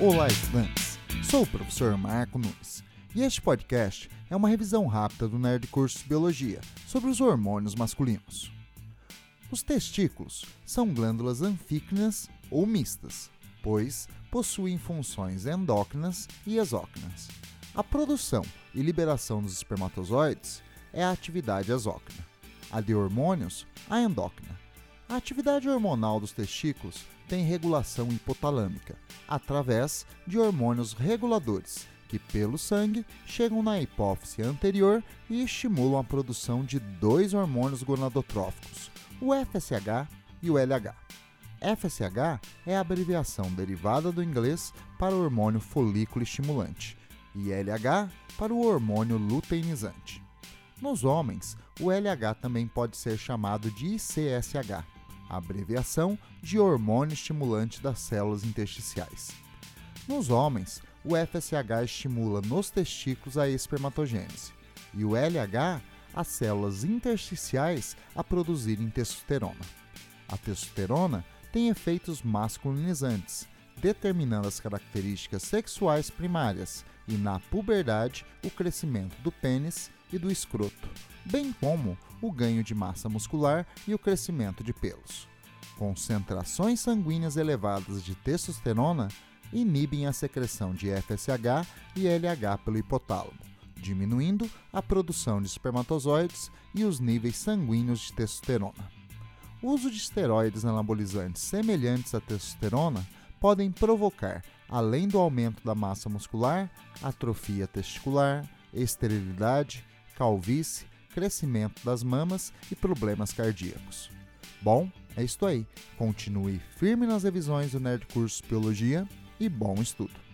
Olá, estudantes! Sou o professor Marco Nunes e este podcast é uma revisão rápida do Nerd Cursos Biologia sobre os hormônios masculinos. Os testículos são glândulas anfíclinas ou mistas, pois possuem funções endócrinas e exócrinas. A produção e liberação dos espermatozoides é a atividade exócrina, a de hormônios, a endócrina. A atividade hormonal dos testículos tem regulação hipotalâmica, através de hormônios reguladores, que pelo sangue chegam na hipófise anterior e estimulam a produção de dois hormônios gonadotróficos, o FSH e o LH. FSH é a abreviação derivada do inglês para o hormônio folículo estimulante e LH para o hormônio luteinizante. Nos homens, o LH também pode ser chamado de ICSH, abreviação de hormônio estimulante das células intersticiais. Nos homens, o FSH estimula nos testículos a espermatogênese e o LH as células intersticiais a produzirem testosterona. A testosterona tem efeitos masculinizantes, determinando as características sexuais primárias e, na puberdade, o crescimento do pênis e do escroto, bem como o ganho de massa muscular e o crescimento de pelos. Concentrações sanguíneas elevadas de testosterona inibem a secreção de FSH e LH pelo hipotálamo, diminuindo a produção de espermatozoides e os níveis sanguíneos de testosterona. O uso de esteroides anabolizantes semelhantes à testosterona podem provocar, além do aumento da massa muscular, atrofia testicular, esterilidade, calvície, crescimento das mamas e problemas cardíacos. Bom, é isso aí. Continue firme nas revisões do Nerd Curso Biologia e bom estudo!